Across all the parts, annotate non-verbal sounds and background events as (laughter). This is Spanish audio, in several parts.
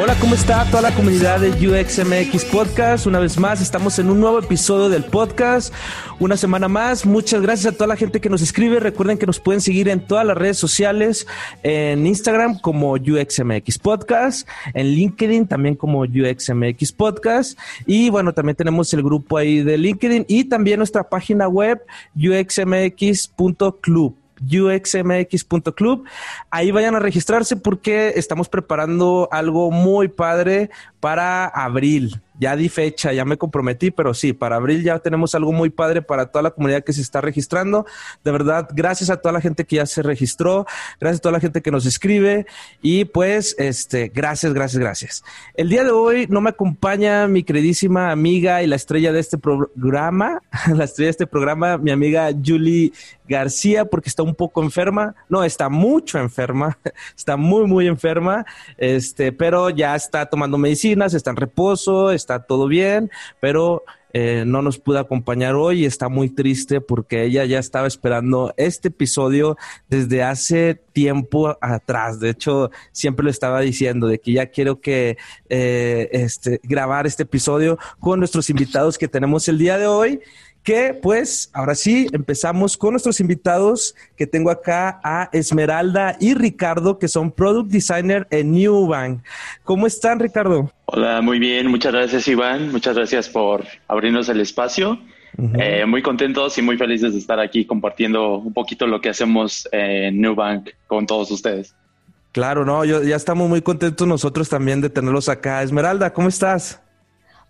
Hola, ¿cómo está toda la comunidad de UXMX Podcast? Una vez más, estamos en un nuevo episodio del podcast. Una semana más. Muchas gracias a toda la gente que nos escribe. Recuerden que nos pueden seguir en todas las redes sociales, en Instagram como UXMX Podcast, en LinkedIn también como UXMX Podcast. Y bueno, también tenemos el grupo ahí de LinkedIn y también nuestra página web uxmx.club uxmx.club. Ahí vayan a registrarse porque estamos preparando algo muy padre para abril ya di fecha, ya me comprometí, pero sí, para abril ya tenemos algo muy padre para toda la comunidad que se está registrando. De verdad, gracias a toda la gente que ya se registró, gracias a toda la gente que nos escribe y pues, este, gracias, gracias, gracias. El día de hoy no me acompaña mi queridísima amiga y la estrella de este programa, (laughs) la estrella de este programa, mi amiga Julie García, porque está un poco enferma. No, está mucho enferma, (laughs) está muy, muy enferma, este, pero ya está tomando medicinas, está en reposo, está todo bien, pero eh, no nos pudo acompañar hoy y está muy triste porque ella ya estaba esperando este episodio desde hace tiempo atrás. De hecho, siempre lo estaba diciendo de que ya quiero que eh, este, grabar este episodio con nuestros invitados que tenemos el día de hoy que pues ahora sí empezamos con nuestros invitados que tengo acá a Esmeralda y Ricardo que son Product Designer en Newbank. ¿Cómo están Ricardo? Hola, muy bien, muchas gracias Iván, muchas gracias por abrirnos el espacio. Eh, muy contentos y muy felices de estar aquí compartiendo un poquito lo que hacemos en Newbank con todos ustedes. Claro, no, yo, ya estamos muy contentos nosotros también de tenerlos acá. Esmeralda, ¿cómo estás?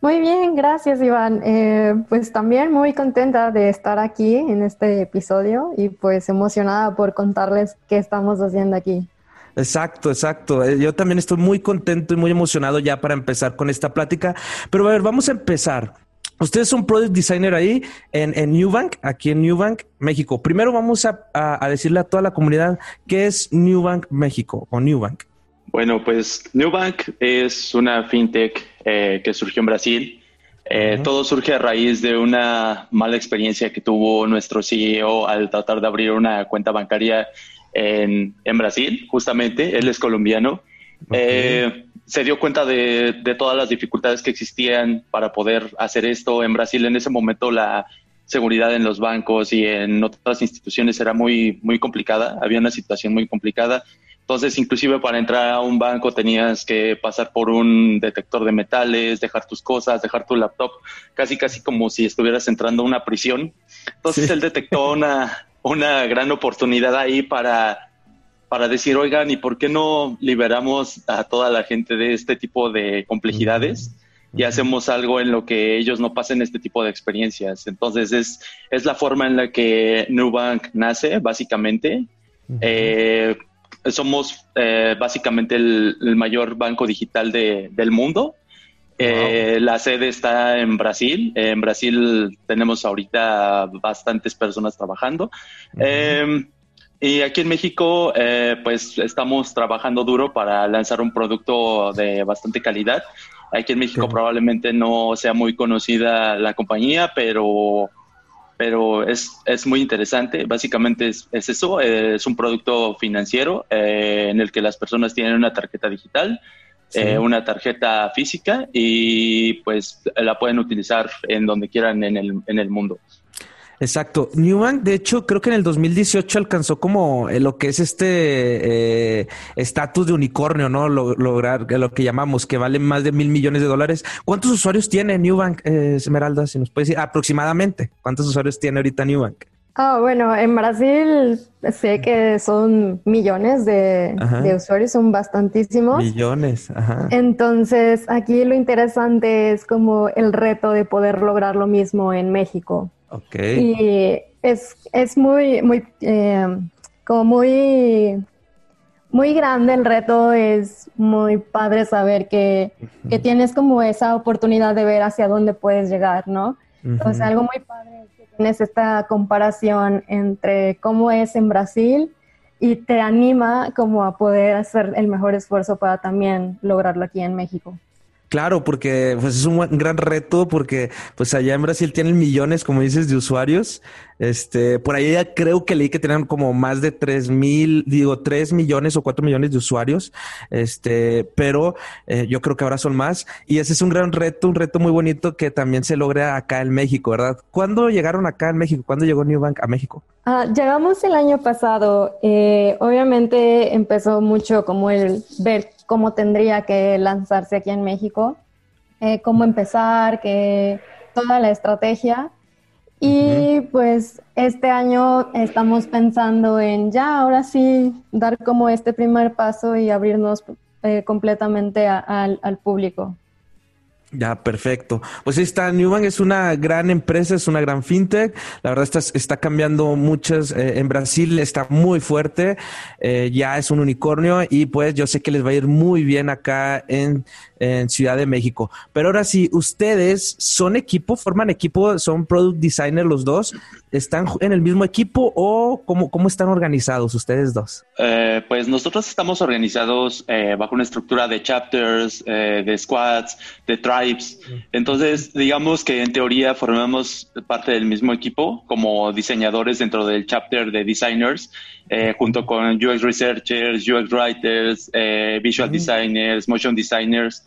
Muy bien, gracias Iván. Eh, pues también muy contenta de estar aquí en este episodio y pues emocionada por contarles qué estamos haciendo aquí. Exacto, exacto. Eh, yo también estoy muy contento y muy emocionado ya para empezar con esta plática. Pero a ver, vamos a empezar. Ustedes son product designer ahí en, en Newbank, aquí en Newbank, México. Primero vamos a, a, decirle a toda la comunidad qué es Newbank México o Newbank. Bueno, pues Newbank es una fintech eh, que surgió en Brasil. Eh, todo surge a raíz de una mala experiencia que tuvo nuestro CEO al tratar de abrir una cuenta bancaria en, en Brasil, justamente. Él es colombiano. Eh, se dio cuenta de, de, todas las dificultades que existían para poder hacer esto. En Brasil en ese momento la seguridad en los bancos y en otras instituciones era muy, muy complicada. Había una situación muy complicada. Entonces, inclusive para entrar a un banco tenías que pasar por un detector de metales, dejar tus cosas, dejar tu laptop, casi casi como si estuvieras entrando a una prisión. Entonces él detectó (laughs) una, una gran oportunidad ahí para, para decir, oigan, ¿y por qué no liberamos a toda la gente de este tipo de complejidades? y hacemos algo en lo que ellos no pasen este tipo de experiencias. Entonces es, es la forma en la que Nubank nace, básicamente. eh, somos eh, básicamente el, mayor banco digital del mundo. Eh, la sede está en Brasil. en Brasil tenemos ahorita bastantes personas trabajando. Em, y aquí en México, eh, pues estamos trabajando duro para lanzar un producto de bastante calidad. Aquí en México probablemente no sea muy conocida la compañía, pero pero es, es muy interesante. Básicamente es, es eso, es un producto financiero eh, en el que las personas tienen una tarjeta digital, eh, una tarjeta física y pues la pueden utilizar en donde quieran en el, en el mundo. Exacto. Newbank, de hecho, creo que en el 2018 alcanzó como eh, lo que es este eh, estatus de unicornio, ¿no? lograr lo que llamamos, que vale más de mil millones de dólares. ¿Cuántos usuarios tiene Newbank, eh, Esmeralda? Si nos puede decir aproximadamente, ¿cuántos usuarios tiene ahorita Newbank? Ah, bueno, en Brasil sé que son millones de, usuarios, son bastantísimos. Millones, ajá. Entonces, aquí lo interesante es como el reto de poder lograr lo mismo en México. Ok. Y es, es muy, muy, eh, como muy, muy grande el reto, es muy padre saber que, que, tienes como esa oportunidad de ver hacia dónde puedes llegar, ¿no? Entonces, algo muy padre tienes esta comparación entre cómo es en Brasil y te anima como a poder hacer el mejor esfuerzo para también lograrlo aquí en México. Claro, porque pues es un gran reto porque pues allá en Brasil tienen millones, como dices, de usuarios. Este, por ahí ya creo que leí que tenían como más de tres mil, digo, tres millones o cuatro millones de usuarios. Este, pero eh, yo creo que ahora son más. Y ese es un gran reto, un reto muy bonito que también se logra acá en México, ¿verdad? ¿Cuándo llegaron acá en México? ¿Cuándo llegó Newbank a México? Ah, llegamos el año pasado. Eh, obviamente empezó mucho como el ver cómo tendría que lanzarse aquí en México, eh, cómo empezar, que toda la estrategia. Y pues este año estamos pensando en ya, ahora sí, dar como este primer paso y abrirnos eh, completamente al público. Ya, perfecto. Pues ahí está, Newbank es una gran empresa, es una gran fintech. La verdad está, está cambiando muchas. Eh, en Brasil está muy fuerte, eh, ya es un unicornio y pues yo sé que les va a ir muy bien acá en, en Ciudad de México. Pero ahora sí, ustedes son equipo, forman equipo, son product designer los dos. ¿Están en el mismo equipo o cómo, cómo están organizados ustedes dos? Eh, pues nosotros estamos organizados bajo una estructura de chapters, de squads, de tribes entonces, digamos que en teoría formamos parte del mismo equipo como diseñadores dentro del chapter de designers, eh, junto con UX researchers, UX writers, eh, visual designers, motion designers,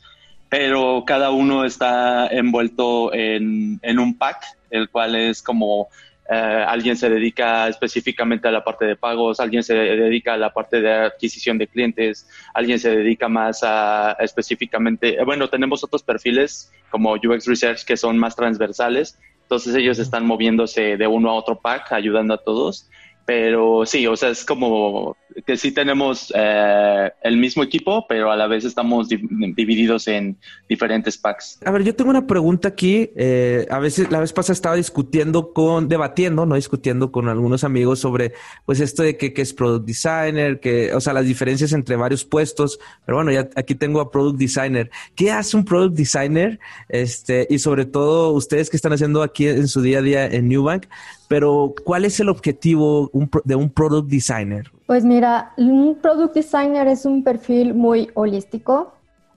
pero cada uno está envuelto en, en un pack, el cual es como eh, alguien se dedica específicamente a la parte de pagos, alguien se dedica a la parte de adquisición de clientes, alguien se dedica más a, específicamente, eh, bueno, tenemos otros perfiles como UX Research que son más transversales, entonces ellos están moviéndose de uno a otro pack, ayudando a todos. Pero sí, o sea, es como que sí tenemos eh, el mismo equipo, pero a la vez estamos divididos en diferentes packs. A ver, yo tengo una pregunta aquí. Eh, a veces, la vez pasada estaba discutiendo con, debatiendo, no discutiendo con algunos amigos sobre, pues, esto de que, que es product designer, que, o sea, las diferencias entre varios puestos. Pero bueno, ya aquí tengo a product designer. ¿Qué hace un product designer? Este, y sobre todo, ustedes que están haciendo aquí en su día a día en Newbank, pero ¿cuál es el objetivo de un product designer? Pues mira, un product designer es un perfil muy holístico.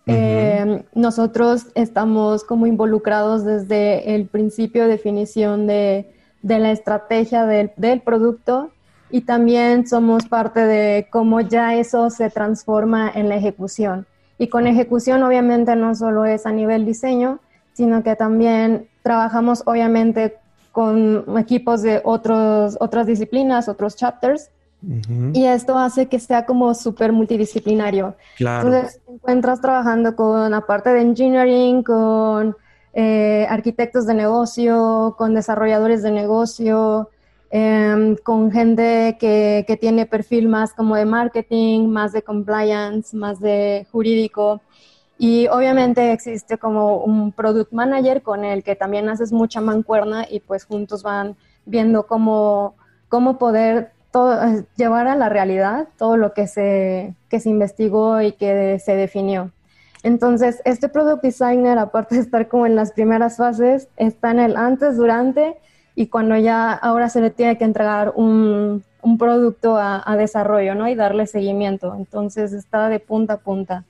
Em, nosotros estamos como involucrados desde el principio de definición de, la estrategia del, del, producto y también somos parte de cómo ya eso se transforma en la ejecución. Y con ejecución obviamente no solo es a nivel diseño, sino que también trabajamos obviamente con equipos de otros, otras disciplinas, otros chapters. Y esto hace que sea como súper multidisciplinario. Entonces, te encuentras trabajando con, aparte de engineering, con eh, arquitectos de negocio, con desarrolladores de negocio, em, con gente que, que, tiene perfil más como de marketing, más de compliance, más de jurídico. Y obviamente existe como un product manager con el que también haces mucha mancuerna y pues juntos van viendo cómo, cómo poder todo, llevar a la realidad todo lo que se, que se investigó y que se definió. Entonces, este product designer, aparte de estar como en las primeras fases, está en el antes, durante y cuando ya ahora se le tiene que entregar un, un producto a, a desarrollo, ¿no? Y darle seguimiento. Entonces, está de punta a punta.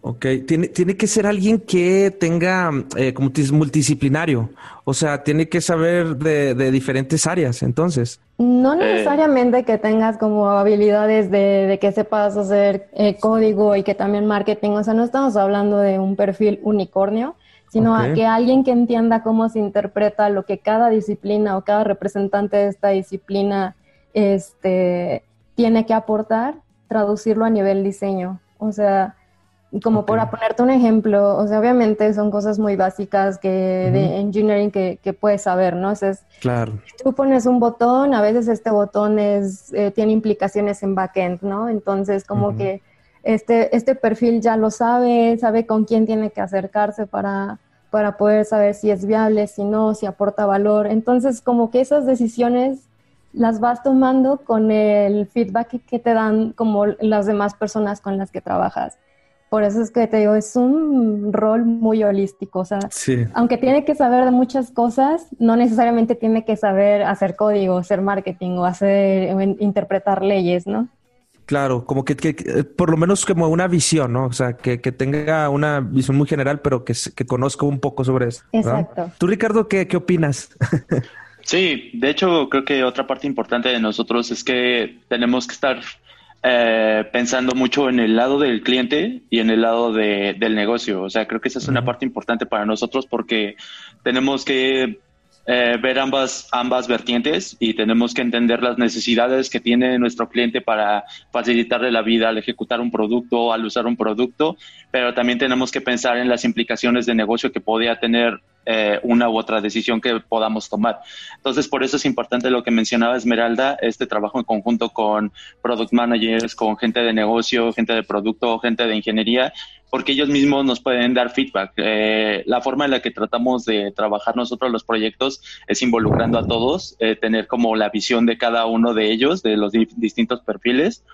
Ok, tiene, tiene que ser alguien que tenga eh, como multidisciplinario, o sea, tiene que saber de, diferentes áreas, entonces. No eh. necesariamente que tengas como habilidades de, que sepas hacer eh, código y que también marketing, o sea, no estamos hablando de un perfil unicornio, sino a que alguien que entienda cómo se interpreta lo que cada disciplina o cada representante de esta disciplina este, tiene que aportar, traducirlo a nivel diseño. O sea, Como para ponerte un ejemplo, o sea, obviamente son cosas muy básicas que de engineering que, que, puedes saber, ¿no? O sea, claro. tú pones un botón, a veces este botón es, eh, tiene implicaciones en backend, ¿no? Entonces, como que este, este perfil ya lo sabe, sabe con quién tiene que acercarse para, para poder saber si es viable, si no, si aporta valor. Entonces, como que esas decisiones las vas tomando con el feedback que te dan como las demás personas con las que trabajas. Por eso es que te digo, es un rol muy holístico. O sea, aunque tiene que saber de muchas cosas, no necesariamente tiene que saber hacer código, hacer marketing o hacer interpretar leyes, ¿no? Claro, como que, por lo menos como una visión, ¿no? O sea, que, tenga una visión muy general, pero que, que conozca un poco sobre eso. Exacto. ¿Tú, Ricardo, qué, qué opinas? (laughs) sí, de hecho, creo que otra parte importante de nosotros es que tenemos que estar eh, pensando mucho en el lado del cliente y en el lado de, del negocio. O sea, creo que esa es una parte importante para nosotros porque tenemos que eh, ver ambas, ambas vertientes y tenemos que entender las necesidades que tiene nuestro cliente para facilitarle la vida al ejecutar un producto, al usar un producto, pero también tenemos que pensar en las implicaciones de negocio que podría tener eh, una u otra decisión que podamos tomar. Entonces, por eso es importante lo que mencionaba Esmeralda, este trabajo en conjunto con product managers, con gente de negocio, gente de producto, gente de ingeniería, porque ellos mismos nos pueden dar feedback. Eh, la forma en la que tratamos de trabajar nosotros los proyectos es involucrando a todos, eh, tener como la visión de cada uno de ellos, de los distintos perfiles,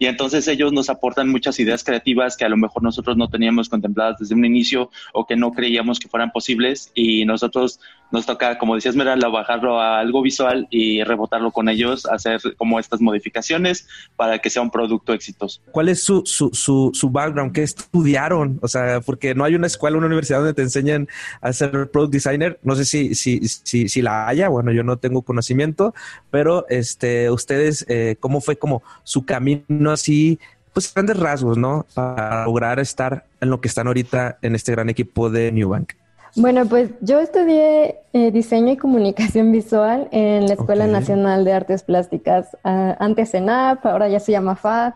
y entonces ellos nos aportan muchas ideas creativas que a lo mejor nosotros no teníamos contempladas desde un inicio o que no creíamos que fueran posibles, y nosotros nos toca, como decías Esmeralda, bajarlo a algo visual y rebotarlo con ellos, hacer como estas modificaciones para que sea un producto exitoso. ¿Cuál es su, su, su, su background? ¿Qué estudiaron? O sea, porque no hay una escuela, una universidad donde te enseñen a ser product designer. No sé si, si, si, si la haya, bueno, yo no tengo conocimiento, pero este, ustedes, eh, ¿cómo fue como su camino así? Pues grandes rasgos, ¿no? Para lograr estar en lo que están ahorita en este gran equipo de New Bank. Bueno, pues yo estudié eh, diseño y comunicación (laughs) visual en la Escuela Nacional de Artes Plásticas, uh, antes ENAP, ahora ya se llama FAD.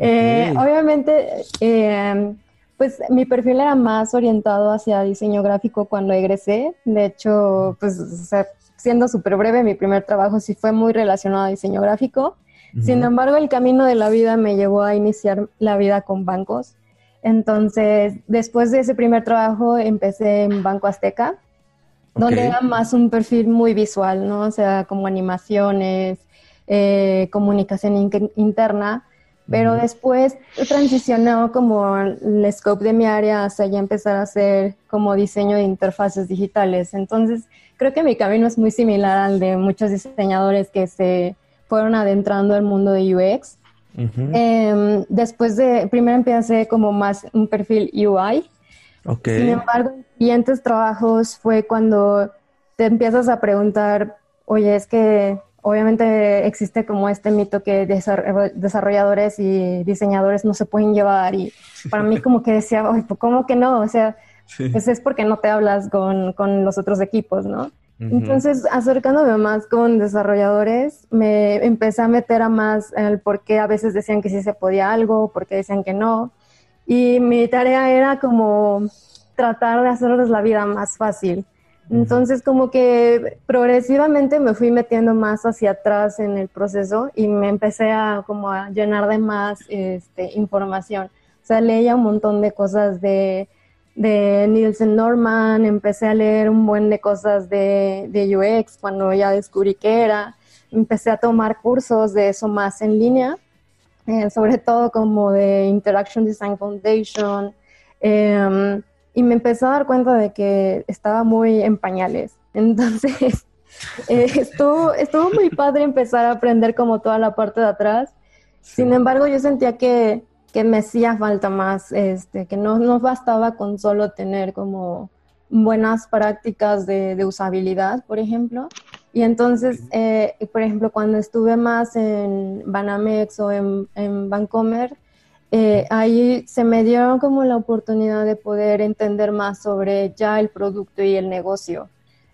Eh, obviamente, eh, pues mi perfil era más orientado hacia diseño gráfico cuando egresé. De hecho, pues siendo súper breve, mi primer trabajo sí fue muy relacionado a diseño gráfico. Sin embargo, el camino de la vida me llevó a iniciar la vida con bancos. Entonces, después de ese primer trabajo, empecé en Banco Azteca, donde era más un perfil muy visual, ¿no? O sea, como animaciones, eh, comunicación interna. Pero después transicionó como el scope de mi área hasta ya empezar a hacer como diseño de interfaces digitales. Entonces, creo que mi camino es muy similar al de muchos diseñadores que se fueron adentrando al mundo de UX. Em, después de, primero empecé como más un perfil UI. Sin embargo, en siguientes trabajos fue cuando te empiezas a preguntar, oye, es que obviamente existe como este mito que desarrolladores y diseñadores no se pueden llevar y para mí como que decía, oye, pues ¿cómo que no? O sea, pues es porque no te hablas con, con los otros equipos, ¿no? Entonces, acercándome más con desarrolladores, me empecé a meter a más en el por qué a veces decían que sí se podía algo, por qué decían que no. Y mi tarea era como tratar de hacerles la vida más fácil. Entonces, como que progresivamente me fui metiendo más hacia atrás en el proceso y me empecé a como a llenar de más este, información. O sea, leía un montón de cosas de de Nielsen Norman, empecé a leer un buen de cosas de, de, UX cuando ya descubrí qué era, empecé a tomar cursos de eso más en línea, eh, sobre todo como de Interaction Design Foundation, em, y me empecé a dar cuenta de que estaba muy en pañales. (laughs) Entonces, eh, estuvo, estuvo muy padre empezar a aprender como toda la parte de atrás. Sin embargo, yo sentía que que me hacía falta más, este, que no, no bastaba con solo tener como buenas prácticas de, usabilidad, por ejemplo. Y entonces, eh, por ejemplo, cuando estuve más en Banamex o en, en Bancomer, eh, ahí se me dio como la oportunidad de poder entender más sobre ya el producto y el negocio.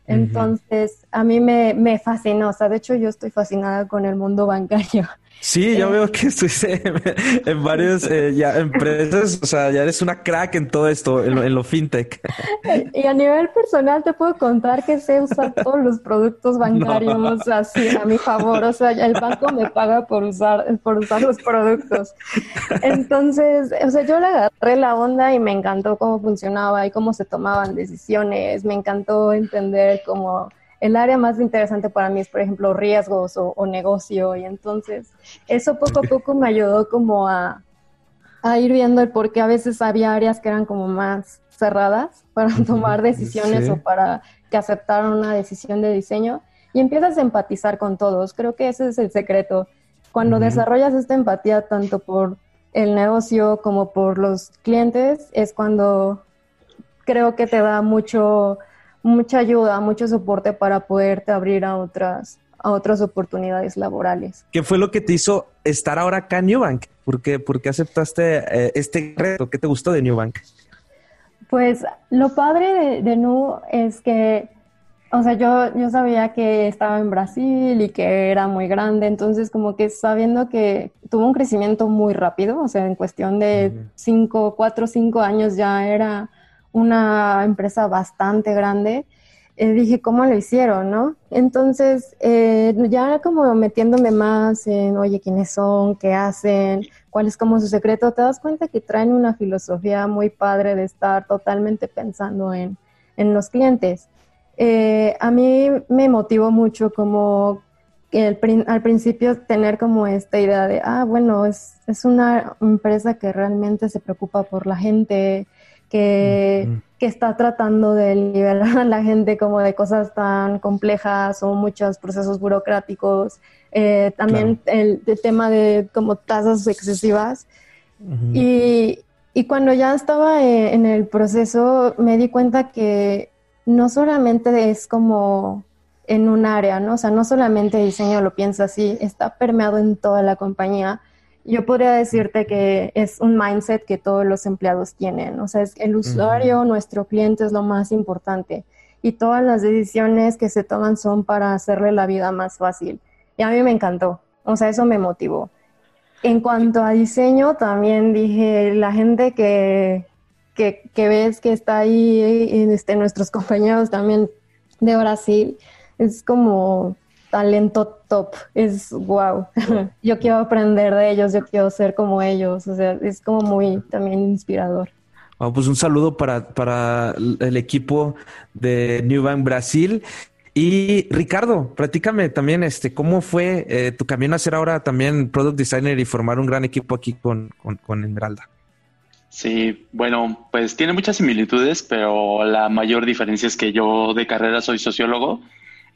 Entonces, a mí me, me fascinó, o sea, de hecho yo estoy fascinada con el mundo bancario. Sí, ya veo que estuviste (laughs) en, varias eh, empresas, o sea, ya eres una crack en todo esto, en lo, fintech. (laughs) Y a nivel personal te puedo contar que sé usar todos los productos (laughs) bancarios así a mi favor, o sea, el banco me paga por usar, por usar los productos. Entonces, o sea, yo le agarré la onda y me encantó cómo funcionaba y cómo se tomaban decisiones, me encantó entender cómo el área más interesante para mí es, por ejemplo, riesgos o, negocio. Y entonces eso poco a poco me ayudó como a, ir viendo el por qué a veces había áreas que eran como más cerradas para tomar decisiones o para que aceptaran una decisión de diseño. Y empiezas a empatizar con todos. Creo que ese es el secreto. Cuando desarrollas esta empatía tanto por el negocio como por los clientes, es cuando creo que te da mucho mucha ayuda, mucho soporte para poderte abrir a otras, a otras oportunidades laborales. ¿Qué fue lo que te hizo estar ahora acá en Newbank? ¿Por qué, por qué aceptaste eh, este reto? ¿Qué te gustó de Newbank? Pues lo padre de, de New es que, o sea, yo, yo sabía que estaba en Brasil y que era muy grande, entonces como que sabiendo que tuvo un crecimiento muy rápido, o sea, en cuestión de cinco, cuatro, cinco años ya era una empresa bastante grande, eh, dije, ¿cómo lo hicieron, no? Entonces, eh, ya como metiéndome más en, oye, ¿quiénes son? ¿Qué hacen? ¿Cuál es como su secreto? Te das cuenta que traen una filosofía muy padre de estar totalmente pensando en, los clientes. Eh, a mí me motivó mucho como al principio tener como esta idea de, ah, bueno, es, es una empresa que realmente se preocupa por la gente, que, está tratando de liberar a la gente como de cosas tan complejas o muchos procesos burocráticos. Eh, también el, tema de como tasas excesivas. y, y, cuando ya estaba eh, en el proceso me di cuenta que no solamente es como en un área, ¿no? O sea, no solamente diseño lo piensa así, está permeado en toda la compañía yo podría decirte que es un mindset que todos los empleados tienen. O sea, es el usuario, nuestro cliente es lo más importante. Y todas las decisiones que se toman son para hacerle la vida más fácil. Y a mí me encantó. O sea, eso me motivó. En cuanto a diseño, también dije, la gente que, que, que ves que está ahí, este, nuestros (laughs) compañeros también de Brasil, es como talento top, es wow. (laughs) yo quiero aprender de ellos, yo quiero ser como ellos, o sea, es como muy también inspirador. pues un saludo para, para el equipo de New Bank Brasil. Y Ricardo, platícame también este, cómo fue eh, tu camino a ser ahora también product designer y formar un gran equipo aquí con, con, con Esmeralda. Sí, bueno, pues tiene muchas similitudes, pero la mayor diferencia es que yo de carrera soy sociólogo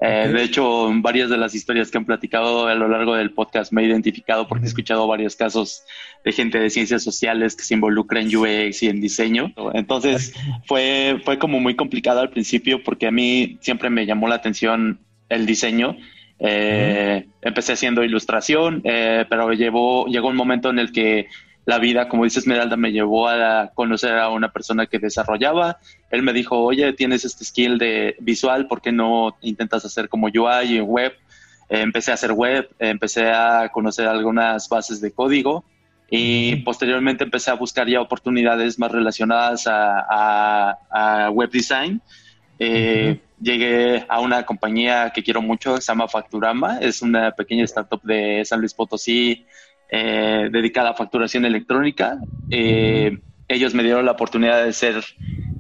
eh, de hecho, varias de las historias que han platicado a lo largo del podcast me he identificado porque he escuchado varios casos de gente de ciencias sociales que se involucra en UX y en diseño. Entonces, fue, fue como muy complicado al principio porque a mí siempre me llamó la atención el diseño. Eh, empecé haciendo ilustración, eh, pero llevó, llegó un momento en el que la vida, como dice Esmeralda, me llevó a conocer a una persona que desarrollaba. Él me dijo, oye, tienes este skill de visual, ¿por qué no intentas hacer como UI y web? Eh, empecé a hacer web, empecé a conocer algunas bases de código y posteriormente empecé a buscar ya oportunidades más relacionadas a, web design. Eh, llegué a una compañía que quiero mucho, se llama Facturama, es una pequeña startup de San Luis Potosí, eh, dedicada a facturación electrónica. Eh, ellos me dieron la oportunidad de ser,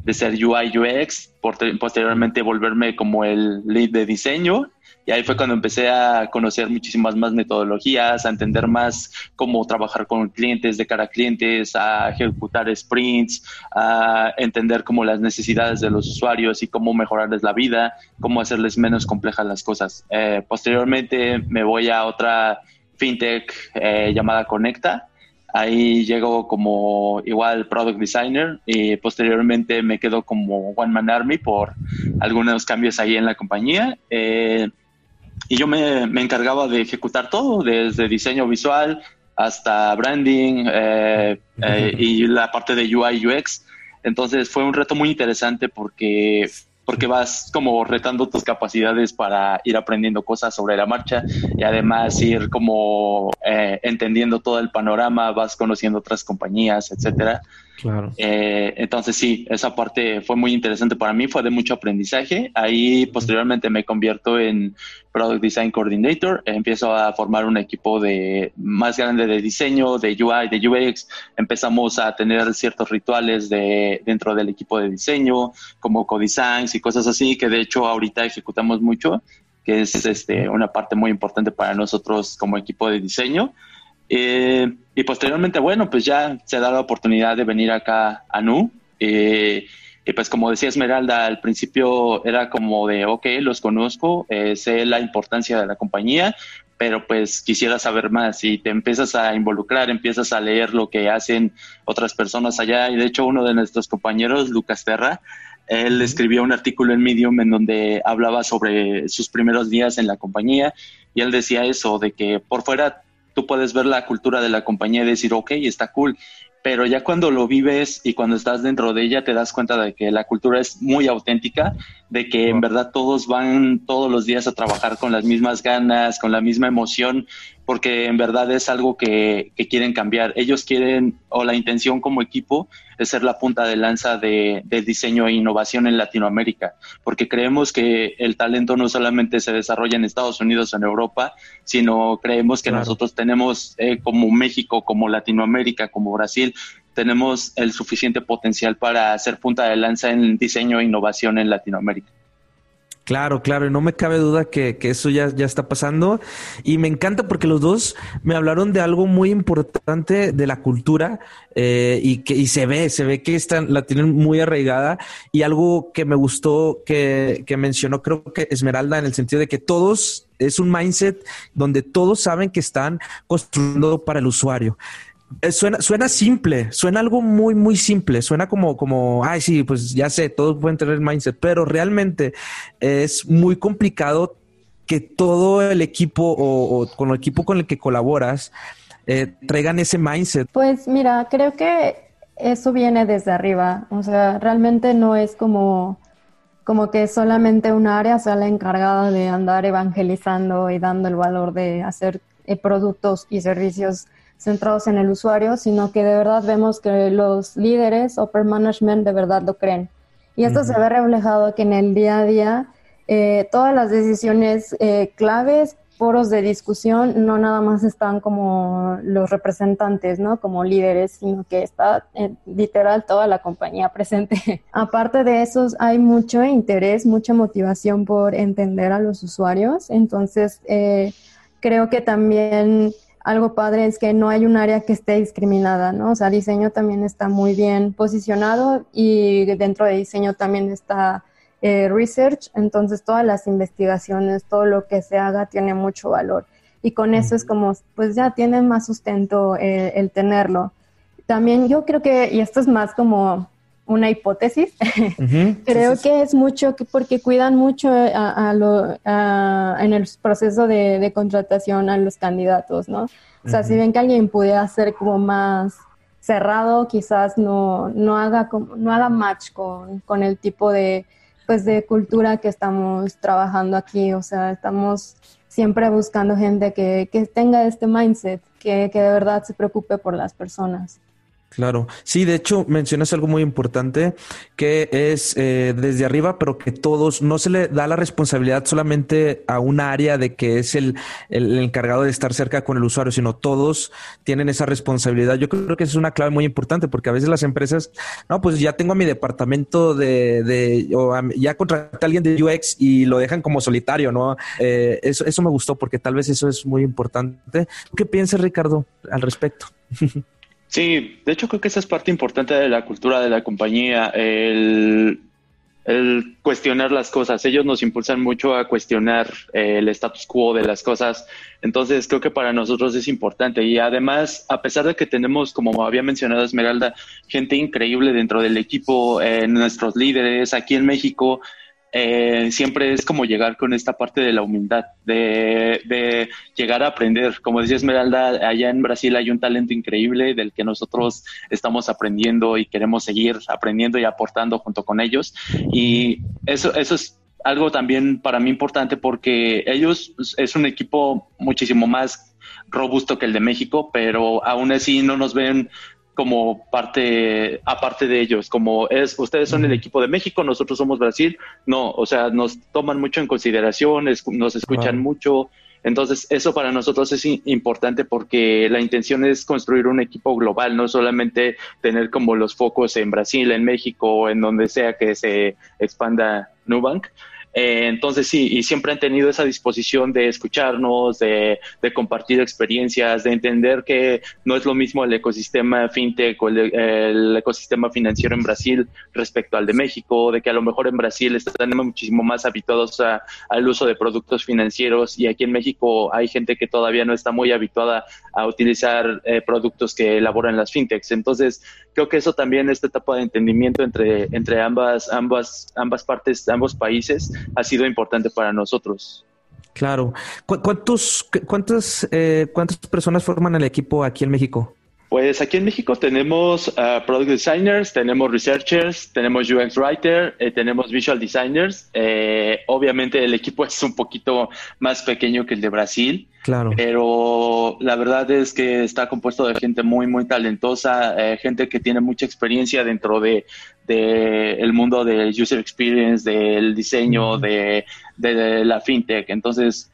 de ser UI UX, posteriormente volverme como el lead de diseño. Y ahí fue cuando empecé a conocer muchísimas más metodologías, a entender más cómo trabajar con clientes, de cara a clientes, a ejecutar sprints, a entender como las necesidades de los usuarios y cómo mejorarles la vida, cómo hacerles menos complejas las cosas. Eh, posteriormente me voy a otra fintech eh, llamada Conecta. Ahí llego como igual product designer y posteriormente me quedo como One Man Army por algunos cambios ahí en la compañía. Eh, y yo me, encargaba de ejecutar todo, desde diseño visual hasta branding eh, y la parte de UI UX. Entonces fue un reto muy interesante porque porque vas como retando tus capacidades para ir aprendiendo cosas sobre la marcha y además ir como eh, entendiendo todo el panorama, vas conociendo otras compañías, etcétera. Claro. Eh, entonces sí, esa parte fue muy interesante para mí, fue de mucho aprendizaje. Ahí posteriormente me convierto en Product Design Coordinator, empiezo a formar un equipo de más grande de diseño, de UI, de UX. Empezamos a tener ciertos rituales de dentro del equipo de diseño, como co-designs y cosas así, que de hecho ahorita ejecutamos mucho, que es este, una parte muy importante para nosotros como equipo de diseño. Eh, y posteriormente, bueno, pues ya se da la oportunidad de venir acá a NU. Eh, y pues como decía Esmeralda, al principio era como de, ok, los conozco, eh, sé la importancia de la compañía, pero pues quisiera saber más y te empiezas a involucrar, empiezas a leer lo que hacen otras personas allá. Y de hecho uno de nuestros compañeros, Lucas Terra, él escribió un artículo en Medium en donde hablaba sobre sus primeros días en la compañía y él decía eso, de que por fuera tú puedes ver la cultura de la compañía y decir, ok, está cool, pero ya cuando lo vives y cuando estás dentro de ella te das cuenta de que la cultura es muy auténtica, de que en verdad todos van todos los días a trabajar con las mismas ganas, con la misma emoción porque en verdad es algo que, quieren cambiar. Ellos quieren, o la intención como equipo, es ser la punta de lanza de, diseño e innovación en Latinoamérica, porque creemos que el talento no solamente se desarrolla en Estados Unidos o en Europa, sino creemos que nosotros tenemos, eh, como México, como Latinoamérica, como Brasil, tenemos el suficiente potencial para ser punta de lanza en diseño e innovación en Latinoamérica. Claro, claro, y no me cabe duda que, eso ya, ya está pasando. Y me encanta porque los dos me hablaron de algo muy importante de la cultura eh, y que y se ve, se ve que están, la tienen muy arraigada. Y algo que me gustó que, que mencionó, creo que Esmeralda, en el sentido de que todos es un mindset donde todos saben que están construyendo para el usuario. Eh, suena, suena simple, suena algo muy, muy simple, suena como, como, ay, sí, pues ya sé, todos pueden tener mindset, pero realmente es muy complicado que todo el equipo o, con el equipo con el que colaboras eh, traigan ese mindset. Pues mira, creo que eso viene desde arriba, o sea, realmente no es como, como que solamente una área sea la encargada de andar evangelizando y dando el valor de hacer eh, productos y servicios centrados en el usuario, sino que de verdad vemos que los líderes, upper management, de verdad lo creen. Y esto se ve reflejado que en el día a día eh, todas las decisiones eh, claves, foros de discusión, no nada más están como los representantes, ¿no? Como líderes, sino que está eh, literal toda la compañía presente. (laughs) Aparte de eso, hay mucho interés, mucha motivación por entender a los usuarios. Entonces, creo que también algo padre es que no hay un área que esté discriminada, ¿no? O sea, diseño también está muy bien posicionado y dentro de diseño también está eh, research, entonces todas las investigaciones, todo lo que se haga tiene mucho valor. Y con eso es como, pues ya tiene más sustento eh, el tenerlo. También yo creo que, y esto es más como una hipótesis. (laughs) Creo que es mucho porque cuidan mucho a, lo, en el proceso de, contratación a los candidatos, ¿no? O sea, si ven que alguien pudiera ser como más cerrado, quizás no, no, haga, no haga match con, con el tipo de, pues, de cultura que estamos trabajando aquí. O sea, estamos siempre buscando gente que, que tenga este mindset, que, que de verdad se preocupe por las personas. Claro, sí, de hecho mencionas algo muy importante que es eh, desde arriba, pero que todos no se le da la responsabilidad solamente a una área de que es el, el, encargado de estar cerca con el usuario, sino todos tienen esa responsabilidad. Yo creo que es una clave muy importante porque a veces las empresas, no, pues ya tengo a mi departamento de, de o ya contraté a alguien de UX y lo dejan como solitario, ¿no? Eh, eso, eso me gustó porque tal vez eso es muy importante. ¿Qué piensas, Ricardo, al respecto? (laughs) Sí, de hecho creo que esa es parte importante de la cultura de la compañía, el, cuestionar las cosas. Ellos nos impulsan mucho a cuestionar eh, el status quo de las cosas. Entonces creo que para nosotros es importante. Y además, a pesar de que tenemos, como había mencionado Esmeralda, gente increíble dentro del equipo, eh, nuestros líderes aquí en México, eh, siempre es como llegar con esta parte de la humildad, de, llegar a aprender. Como decía Esmeralda, allá en Brasil hay un talento increíble del que nosotros estamos aprendiendo y queremos seguir aprendiendo y aportando junto con ellos. Y eso, eso es algo también para mí importante porque ellos es un equipo muchísimo más robusto que el de México, pero aún así no nos ven como parte, aparte de ellos, como es, ustedes son el equipo de México, nosotros somos Brasil, no, o sea, nos toman mucho en consideración, nos escuchan mucho, entonces eso para nosotros es importante porque la intención es construir un equipo global, no solamente tener como los focos en Brasil, en México, en donde sea que se expanda Nubank, eh, entonces sí, y siempre han tenido esa disposición de escucharnos, de, compartir experiencias, de entender que no es lo mismo el ecosistema fintech o el, ecosistema financiero en Brasil respecto al de México, de que a lo mejor en Brasil están muchísimo más habituados al uso de productos financieros y aquí en México hay gente que todavía no está muy habituada a utilizar eh, productos que elaboran las fintechs. Entonces, creo que eso también, esta etapa de entendimiento entre, entre ambas, ambas, ambas partes, ambos países, ha sido importante para nosotros. Claro. ¿Cuántos, cuántas, eh, ¿Cuántas personas forman el equipo aquí en México? Pues aquí en México tenemos uh, product designers, tenemos researchers, tenemos UX writer, eh, tenemos visual designers. Eh, obviamente el equipo (laughs) es un poquito más pequeño que el de Brasil. Claro. Pero la verdad es que está compuesto de gente muy, muy talentosa, eh, gente que tiene mucha experiencia dentro de, el mundo del user experience, del diseño, de, de, la fintech. Entonces,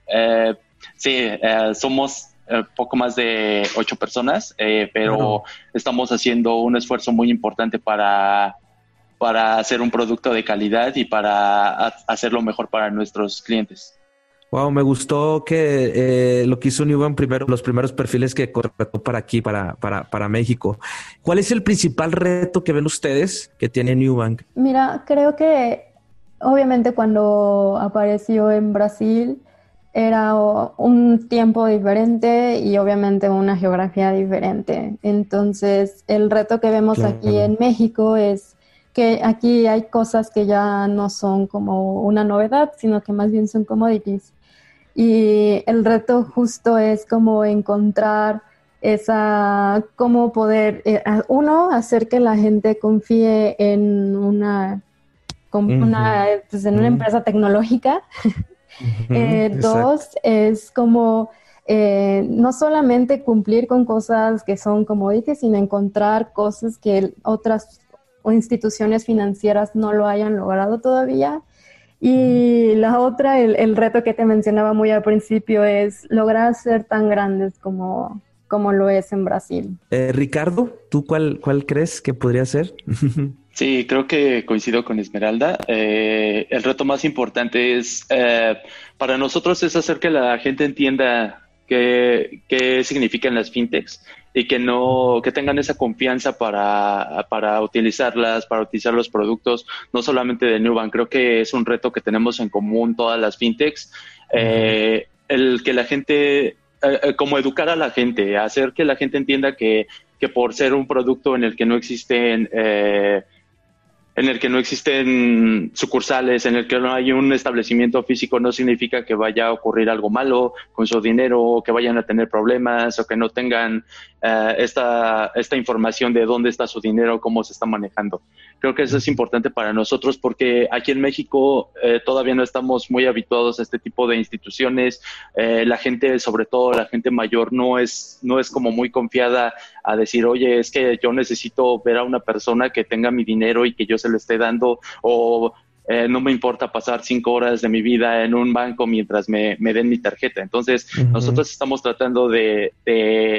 sí, somos eh, poco más de ocho personas, eh, pero estamos haciendo un esfuerzo muy importante para, para hacer un producto de calidad y para hacerlo mejor para nuestros clientes. Wow, me gustó que eh, lo que hizo Newbank primero, los primeros perfiles que contrató para aquí, para, para, para México. ¿Cuál es el principal reto que ven ustedes que tiene Newbank? Mira, creo que obviamente cuando apareció en Brasil, era un tiempo diferente y obviamente una geografía diferente. Entonces, el reto que vemos aquí en México es que aquí hay cosas que ya no son como una novedad, sino que más bien son commodities. Y el reto justo es como encontrar esa, cómo poder, eh, uno, hacer que la gente confíe en una, una, pues, en una empresa tecnológica (laughs) eh, dos, es como eh, no solamente cumplir con cosas que son commodities, sino encontrar cosas que otras instituciones financieras no lo hayan logrado todavía. Y la otra, el, reto que te mencionaba muy al principio, es lograr ser tan grandes como, como lo es en Brasil. Eh, Ricardo, ¿tú cuál, cuál crees que podría ser? (laughs) Sí, creo que coincido con Esmeralda. Eh, el reto más importante es, eh, para nosotros, es hacer que la gente entienda qué, qué significan las fintechs y que no, que tengan esa confianza para, para utilizarlas, para utilizar los productos, no solamente de Nubank. Creo que es un reto que tenemos en común todas las fintechs. Eh, el que la gente, como educar a la gente, hacer que la gente entienda que, que por ser un producto en el que no existen eh, en el que no existen sucursales, en el que no hay un establecimiento físico, no significa que vaya a ocurrir algo malo con su dinero, o que vayan a tener problemas, o que no tengan eh, esta, esta información de dónde está su dinero, cómo se está manejando. Creo que eso es importante para nosotros porque aquí en México eh, todavía no estamos muy habituados a este tipo de instituciones. Eh, la gente, sobre todo la gente mayor, no es, no es como muy confiada a decir, oye, es que yo necesito ver a una persona que tenga mi dinero y que yo se lo esté dando o eh, no me importa pasar cinco horas de mi vida en un banco mientras me, den mi tarjeta. Entonces, nosotros estamos tratando de,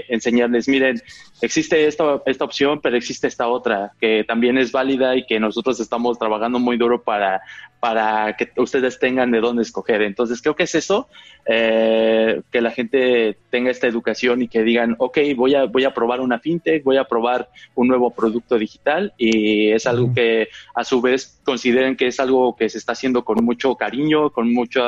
enseñarles, miren, existe esta, esta opción, pero existe esta otra que también es válida y que nosotros estamos trabajando muy duro para, para que ustedes tengan de dónde escoger. Entonces, creo que es eso, eh, que la gente tenga esta educación y que digan, ok, voy a, voy a probar una fintech, voy a probar un nuevo producto digital y es algo que a su vez consideren que es algo que se está haciendo con mucho cariño, con mucho,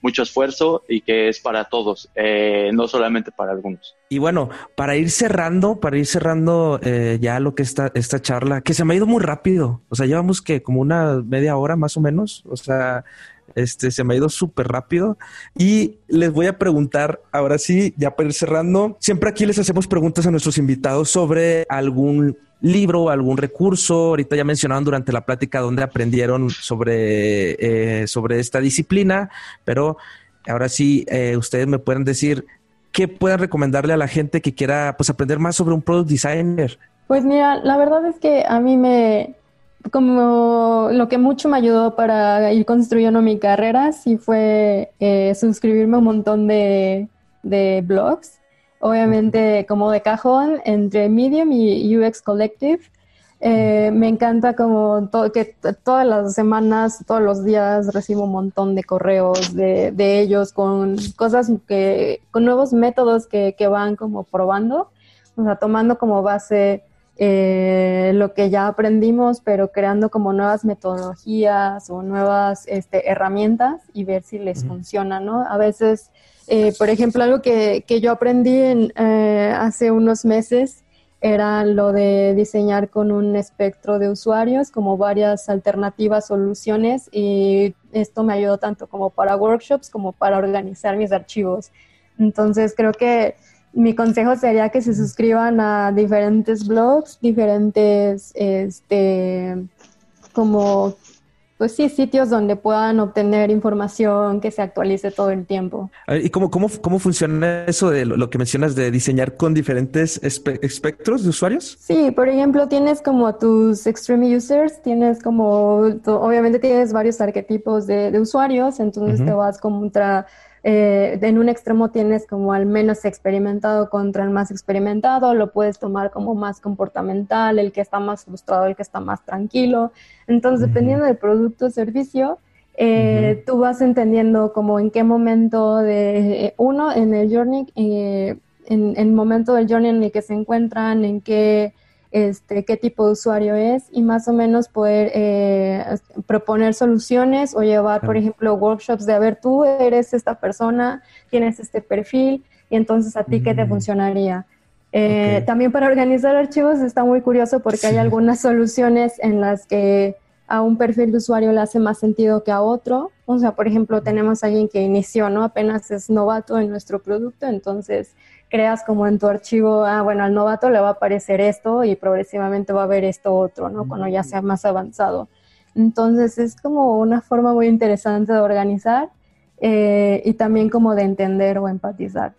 mucho esfuerzo y que es para todos, eh, no solamente para algunos. Y bueno, para ir cerrando, para ir cerrando eh, ya lo que está esta charla, que se me ha ido muy rápido, o sea, llevamos que como una media hora más o menos, o sea, este se me ha ido súper rápido y les voy a preguntar ahora sí, ya para ir cerrando, siempre aquí les hacemos preguntas a nuestros invitados sobre algún libro, algún recurso. Ahorita ya mencionaron durante la plática dónde aprendieron sobre, eh, sobre esta disciplina, pero ahora sí, eh, ustedes me pueden decir qué pueden recomendarle a la gente que quiera pues, aprender más sobre un product designer. Pues mira, la verdad es que a mí me, como lo que mucho me ayudó para ir construyendo mi carrera, sí fue eh, suscribirme a un montón de, de blogs obviamente como de cajón entre Medium y UX Collective. Eh, me encanta como que todas las semanas, todos los días recibo un montón de correos de, ellos con cosas que, con nuevos métodos que, van como probando, o sea, tomando como base eh, lo que ya aprendimos, pero creando como nuevas metodologías o nuevas este, herramientas y ver si les funciona, ¿no? A veces eh, por ejemplo, algo que, yo aprendí eh, hace unos meses era lo de diseñar con un espectro de usuarios, como varias alternativas, soluciones, y esto me ayudó tanto como para workshops como para organizar mis archivos. Entonces, creo que mi consejo sería que se suscriban a diferentes blogs, diferentes, este, como pues sí, sitios donde puedan obtener información que se actualice todo el tiempo. ¿Y cómo, cómo, cómo funciona eso de lo, que mencionas de diseñar con diferentes espectros de usuarios? Sí, por ejemplo, tienes como tus extreme users, tienes como, obviamente tienes varios arquetipos de, usuarios, entonces te vas contra eh, en un extremo tienes como al menos experimentado contra el más experimentado, lo puedes tomar como más comportamental, el que está más frustrado, el que está más tranquilo. Entonces, dependiendo del producto o servicio, eh, tú vas entendiendo como en qué momento de eh, uno en el journey, en, en el momento del journey en el que se encuentran, en qué este, qué tipo de usuario es y más o menos poder eh, proponer soluciones o llevar, por ejemplo, workshops de, a ver, tú eres esta persona, tienes este perfil y entonces a ti qué te mm. funcionaría. Eh, también para organizar archivos está muy curioso porque hay algunas soluciones en las que a un perfil de usuario le hace más sentido que a otro. O sea, por ejemplo, tenemos a alguien que inició, ¿no? Apenas es novato en nuestro producto, entonces creas como en tu archivo, ah, bueno, al novato le va a aparecer esto y progresivamente va a ver esto otro, ¿no? Cuando ya sea más avanzado. Entonces es como una forma muy interesante de organizar eh, y también como de entender o empatizar.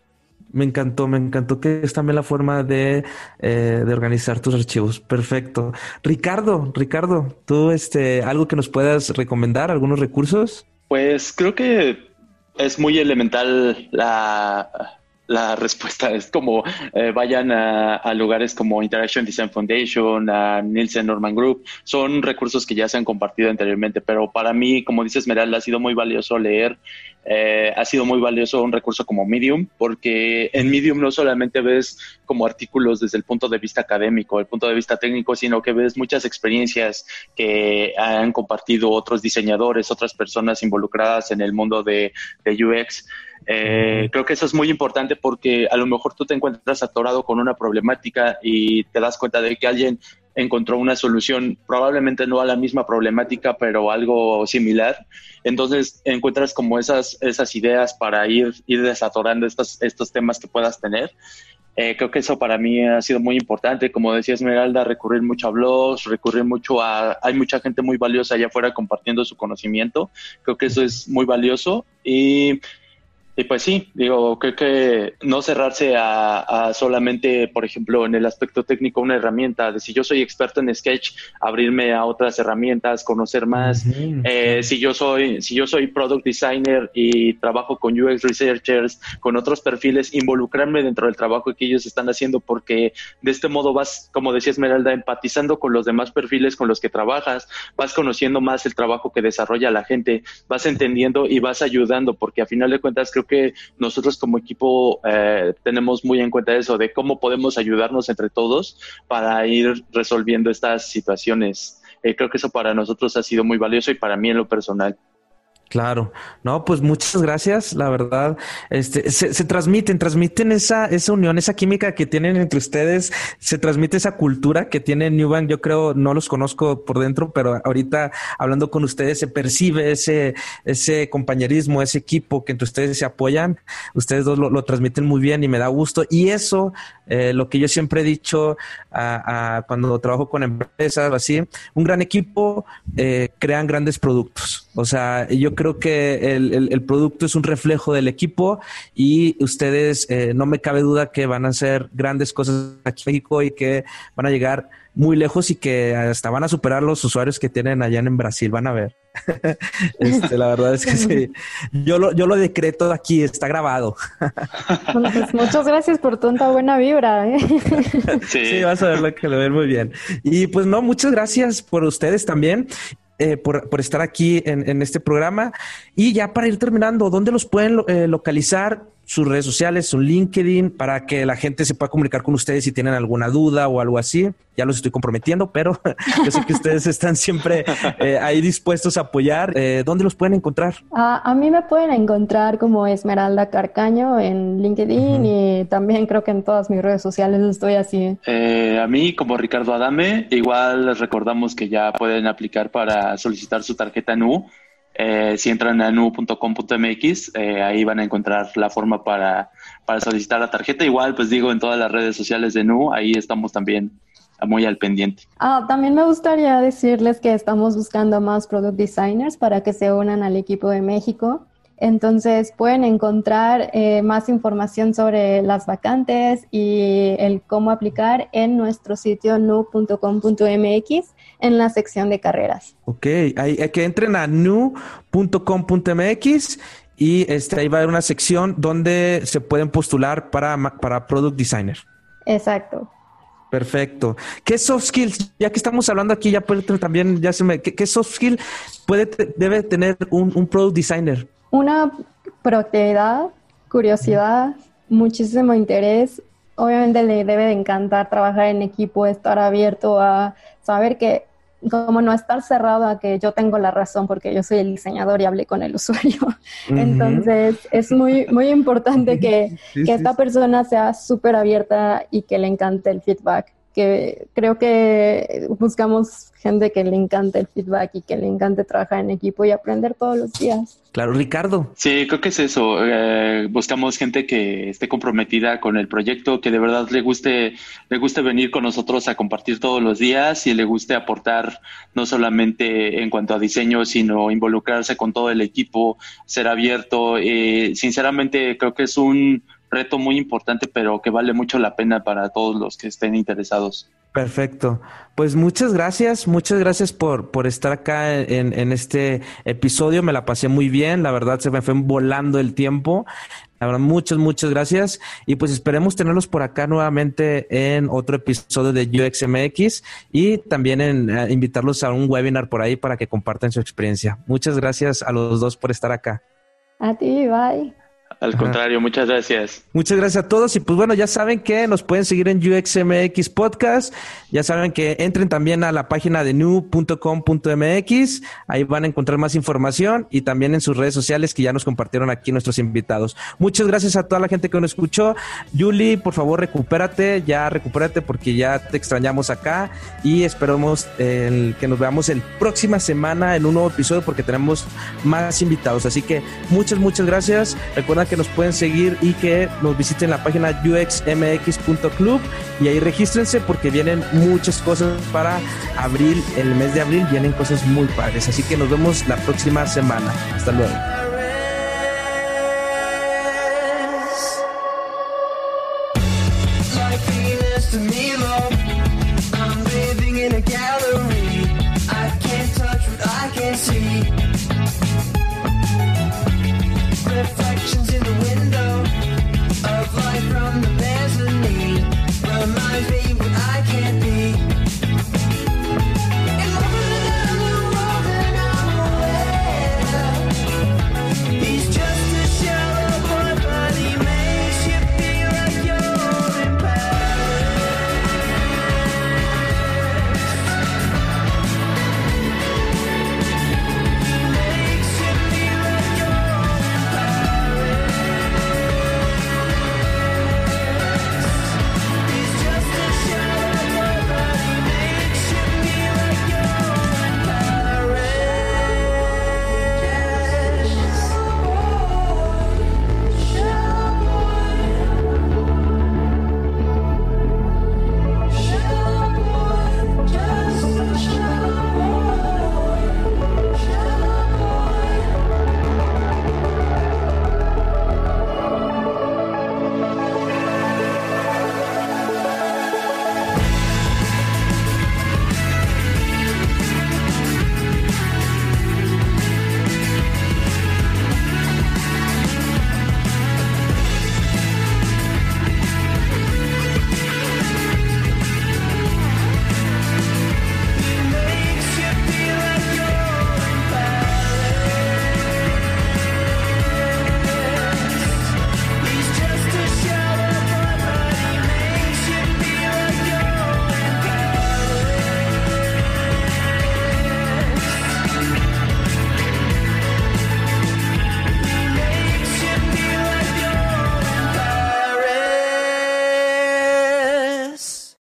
Me encantó, me encantó que es también la forma de, eh, de, organizar tus archivos. Perfecto. Ricardo, Ricardo, ¿tú este, algo que nos puedas recomendar, algunos recursos? Pues creo que es muy elemental la, la respuesta es como eh, vayan a, lugares como Interaction Design Foundation, a Nielsen Norman Group. Son recursos que ya se han compartido anteriormente, pero para mí, como dices, Meral, ha sido muy valioso leer. Eh, ha sido muy valioso un recurso como Medium, porque en Medium no solamente ves como artículos desde el punto de vista académico, el punto de vista técnico, sino que ves muchas experiencias que han compartido otros diseñadores, otras personas involucradas en el mundo de, de UX. Eh, creo que eso es muy importante porque a lo mejor tú te encuentras atorado con una problemática y te das cuenta de que alguien encontró una solución, probablemente no a la misma problemática, pero algo similar. Entonces encuentras como esas, esas ideas para ir, ir desatorando estos, estos temas que puedas tener. Eh, creo que eso para mí ha sido muy importante. Como decía Esmeralda, recurrir mucho a blogs, recurrir mucho a... Hay mucha gente muy valiosa allá afuera compartiendo su conocimiento. Creo que eso es muy valioso. Y y pues sí, digo, creo que no cerrarse a, solamente, por ejemplo, en el aspecto técnico, una herramienta, de si yo soy experto en Sketch, abrirme a otras herramientas, conocer más. Eh, si yo soy, si yo soy product designer y trabajo con UX researchers, con otros perfiles, involucrarme dentro del trabajo que ellos están haciendo, porque de este modo vas, como decía Esmeralda, empatizando con los demás perfiles con los que trabajas, vas conociendo más el trabajo que desarrolla la gente, vas entendiendo y vas ayudando, porque a final de cuentas creo que nosotros como equipo eh, tenemos muy en cuenta eso, de cómo podemos ayudarnos entre todos para ir resolviendo estas situaciones eh, creo que eso para nosotros ha sido muy valioso y para mí en lo personal. Claro, no, pues muchas gracias, la verdad. Este, se, se, transmiten, transmiten esa, esa unión, esa química que tienen entre ustedes, se transmite esa cultura que tiene Newbank. Yo creo, no los conozco por dentro, pero ahorita hablando con ustedes se percibe ese, ese compañerismo, ese equipo que entre ustedes se apoyan. Ustedes dos lo, lo transmiten muy bien y me da gusto. Y eso, eh, lo que yo siempre he dicho a, a cuando trabajo con empresas así, un gran equipo eh, crean grandes productos. O sea, yo creo que el, el, el, producto es un reflejo del equipo y ustedes, eh, no me cabe duda que van a hacer grandes cosas aquí en México y que van a llegar muy lejos y que hasta van a superar los usuarios que tienen allá en Brasil, van a ver. (laughs) este, la verdad es que sí. Yo lo, yo lo decreto aquí, está grabado. (laughs) bueno, pues muchas gracias por tanta buena vibra. ¿eh? Sí. sí, vas a ver lo que lo ven muy bien. Y pues no, muchas gracias por ustedes también eh, por, por, estar aquí en, en, este programa. Y ya para ir terminando, ¿dónde los pueden eh, localizar? Sus redes sociales, su LinkedIn, para que la gente se pueda comunicar con ustedes si tienen alguna duda o algo así. Ya los estoy comprometiendo, pero (laughs) yo sé que ustedes están siempre eh, ahí dispuestos a apoyar. Eh, ¿Dónde los pueden encontrar? A, a, mí me pueden encontrar como Esmeralda Carcaño en LinkedIn uh -huh. y también creo que en todas mis redes sociales estoy así. Eh, a mí como Ricardo Adame, igual les recordamos que ya pueden aplicar para solicitar su tarjeta NU. Eh, si entran a nu.com.mx, eh, ahí van a encontrar la forma para, para, solicitar la tarjeta. Igual, pues digo, en todas las redes sociales de Nu, ahí estamos también muy al pendiente. Ah, también me gustaría decirles que estamos buscando más product designers para que se unan al equipo de México. Entonces pueden encontrar eh, más información sobre las vacantes y el cómo aplicar en nuestro sitio nu.com.mx en la sección de carreras. Ok, hay, hay que entren a nu.com.mx y este, ahí va a haber una sección donde se pueden postular para, para Product Designer. Exacto. Perfecto. ¿Qué soft skills? Ya que estamos hablando aquí, ya puede también, ya se me. ¿Qué, qué soft skill puede, debe tener un, un product designer? Una proactividad, curiosidad, muchísimo interés. Obviamente le debe de encantar trabajar en equipo, estar abierto a saber que como no estar cerrado a que yo tengo la razón porque yo soy el diseñador y hablé con el (laughs) usuario. Uh -huh. Entonces es muy, muy importante (laughs) que, sí, que esta sí. persona sea súper abierta y que le encante el feedback. Que creo que buscamos gente que le encante el feedback y que le encante trabajar en equipo y aprender todos los días. Claro, Ricardo. Sí, creo que es eso. Eh, buscamos gente que esté comprometida con el proyecto, que de verdad le guste, le guste venir con nosotros a compartir todos los días y le guste aportar no solamente en cuanto a diseño, sino involucrarse con todo el equipo, ser abierto. Eh, sinceramente, creo que es un reto muy importante, pero que vale mucho la pena para todos los que estén interesados. Perfecto. Pues muchas gracias, muchas gracias por, por estar acá en, en, este episodio. Me la pasé muy bien, la verdad se me fue volando el tiempo. La verdad, muchas, muchas gracias. Y pues esperemos tenerlos por acá nuevamente en otro episodio de UXMX y también en uh, invitarlos a un webinar por ahí para que compartan su experiencia. Muchas gracias a los dos por estar acá. A ti, bye. Al contrario, Ajá. muchas gracias. Muchas gracias a todos. Y pues bueno, ya saben que nos pueden seguir en UXMX Podcast. Ya saben que entren también a la página de new.com.mx. Ahí van a encontrar más información y también en sus redes sociales que ya nos compartieron aquí nuestros invitados. Muchas gracias a toda la gente que nos escuchó. Yuli, por favor, recupérate. Ya recupérate porque ya te extrañamos acá y esperamos eh, que nos veamos el próxima semana en un nuevo episodio porque tenemos más invitados. Así que muchas, muchas gracias. Recuerda que nos pueden seguir y que nos visiten la página uxmx.club y ahí regístrense porque vienen muchas cosas para abril, el mes de abril vienen cosas muy padres. Así que nos vemos la próxima semana. Hasta luego.